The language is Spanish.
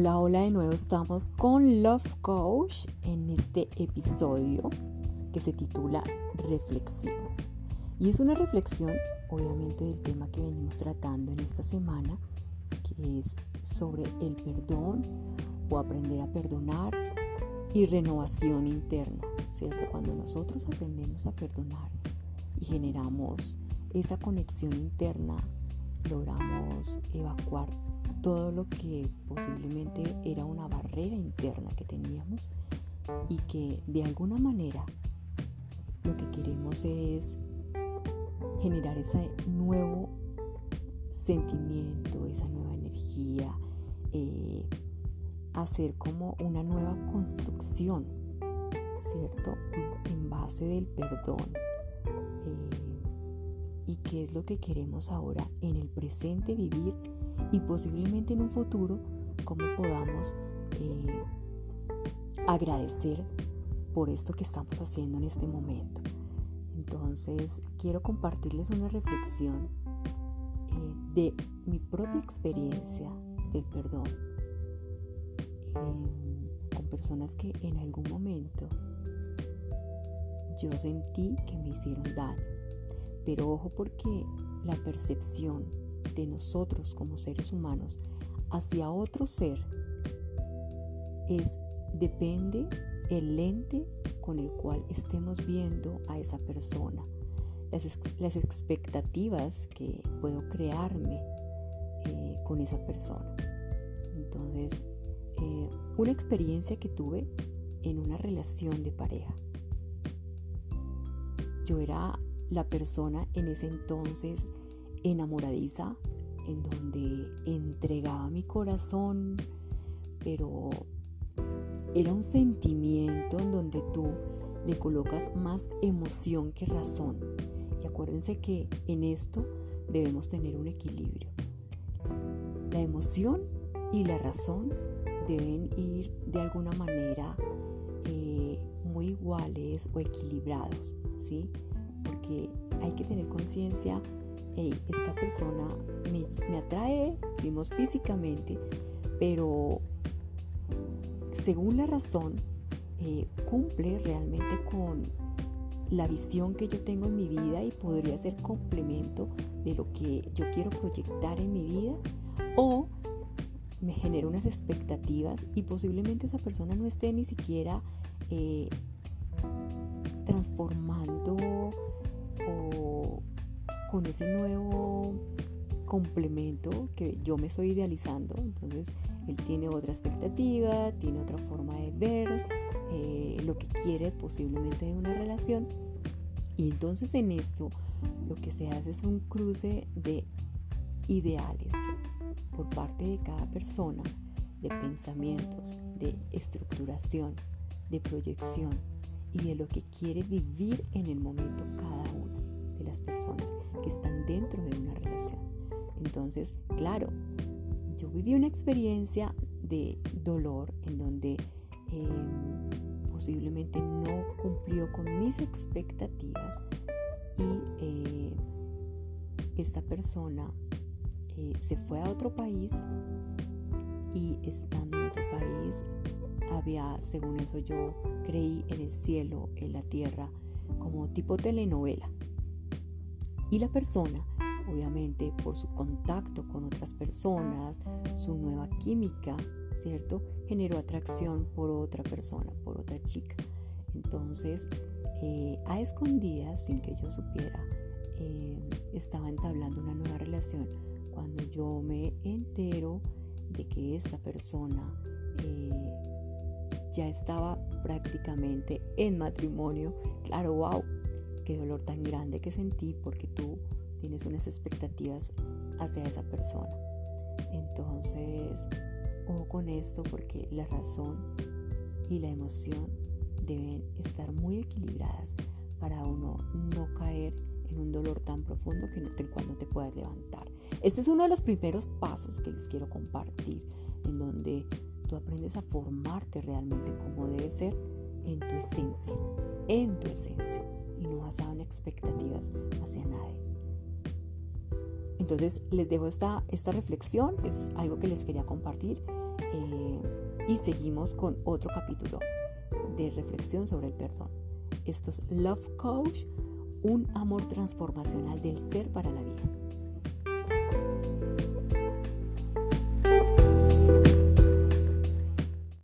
Hola, hola, de nuevo estamos con Love Coach en este episodio que se titula Reflexión. Y es una reflexión, obviamente, del tema que venimos tratando en esta semana, que es sobre el perdón o aprender a perdonar y renovación interna, ¿cierto? Cuando nosotros aprendemos a perdonar y generamos esa conexión interna, logramos evacuar todo lo que posiblemente era una barrera interna que teníamos y que de alguna manera lo que queremos es generar ese nuevo sentimiento, esa nueva energía, eh, hacer como una nueva construcción, ¿cierto? En base del perdón. Eh, y qué es lo que queremos ahora en el presente vivir y posiblemente en un futuro cómo podamos eh, agradecer por esto que estamos haciendo en este momento. Entonces quiero compartirles una reflexión eh, de mi propia experiencia del perdón em, con personas que en algún momento yo sentí que me hicieron daño. Pero ojo porque la percepción de nosotros como seres humanos hacia otro ser es depende el lente con el cual estemos viendo a esa persona, las, expectativas que puedo crearme eh, con esa persona. Entonces, eh, una experiencia que tuve en una relación de pareja. Yo era la persona en ese entonces enamoradiza, en donde entregaba mi corazón, pero era un sentimiento en donde tú le colocas más emoción que razón. Y acuérdense que en esto debemos tener un equilibrio. La emoción y la razón deben ir de alguna manera eh, muy iguales o equilibrados, ¿sí? Porque hay que tener conciencia esta persona me, atrae, vimos físicamente, pero según la razón, eh, cumple realmente con la visión que yo tengo en mi vida y podría ser complemento de lo que yo quiero proyectar en mi vida o me genera unas expectativas y posiblemente esa persona no esté ni siquiera eh, transformando con ese nuevo complemento que yo me estoy idealizando. Entonces, él tiene otra expectativa, tiene otra forma de ver eh, lo que quiere posiblemente de una relación. Y entonces en esto lo que se hace es un cruce de ideales por parte de cada persona, de pensamientos, de estructuración, de proyección y de lo que quiere vivir en el momento cada uno las personas que están dentro de una relación. Entonces, claro, yo viví una experiencia de dolor en donde em, posiblemente no cumplió con mis expectativas y eh, esta persona eh, se fue a otro país y estando en otro país había, según eso yo creí, en el cielo, en la tierra, como tipo telenovela. Y la persona, obviamente, por su contacto con otras personas, su nueva química, ¿cierto? Generó atracción por otra persona, por otra chica. Entonces, eh, a escondidas, sin que yo supiera, eh, estaba entablando una nueva relación. Cuando yo me entero de que esta persona eh, ya estaba prácticamente en matrimonio, claro, wow, qué dolor tan grande que sentí porque tú tienes unas expectativas hacia esa persona. Entonces, ojo con esto porque la razón y la emoción deben estar muy equilibradas para uno no caer en un dolor tan profundo que no te, te puedas levantar. Este es uno de los primeros pasos que les quiero compartir, en donde tú aprendes a formarte realmente como debe ser en tu esencia, en tu esencia y no basado en expectativas hacia nadie. Entonces les dejo esta, esta reflexión, es algo que les quería compartir Eh, y seguimos con otro capítulo de reflexión sobre el perdón. Esto es Love Coach, un amor transformacional del ser para la vida.